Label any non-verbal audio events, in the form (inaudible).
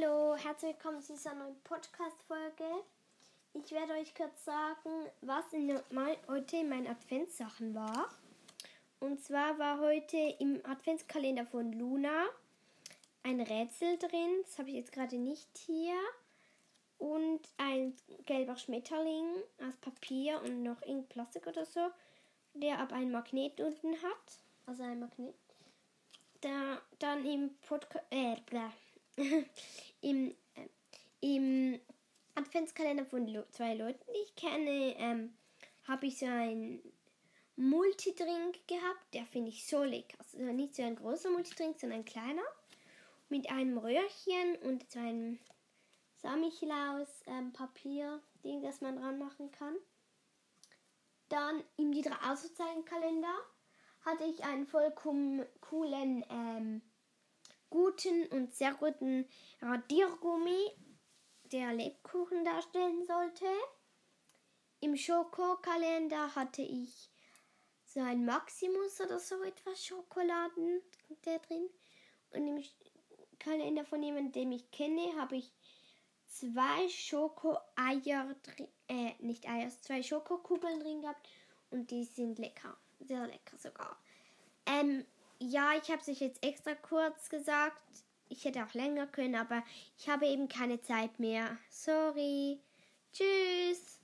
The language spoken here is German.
Hallo, herzlich willkommen zu dieser neuen Podcast-Folge. Ich werde euch kurz sagen, was in mein, heute in meinen Adventssachen war. Und zwar war heute im Adventskalender von Luna ein Rätsel drin, das habe ich jetzt gerade nicht hier. Und ein gelber Schmetterling aus Papier und noch irgendein Plastik oder so, der aber einen Magnet unten hat. Also ein Magnet. Da, dann im Podcast. Äh. (laughs) Im, äh, Im Adventskalender von zwei Leuten, die ich kenne, ähm, habe ich so einen Multidrink gehabt. Der finde ich so lecker. Also nicht so ein großer Multidrink, sondern ein kleiner. Mit einem Röhrchen und so einem Samichlaus ähm, das man dran machen kann. Dann im die drei Ausrufezeichen-Kalender hatte ich einen vollkommen coolen, ähm, guten und sehr guten Radiergummi, der Lebkuchen darstellen sollte. Im Schokokalender hatte ich so ein Maximus oder so etwas Schokoladen der drin. Und im Kalender von jemandem, den ich kenne, habe ich zwei Schokoeier, äh, nicht Eier, zwei Schokokugeln drin gehabt und die sind lecker, sehr lecker sogar. Ähm, ja, ich habe es jetzt extra kurz gesagt. Ich hätte auch länger können, aber ich habe eben keine Zeit mehr. Sorry. Tschüss.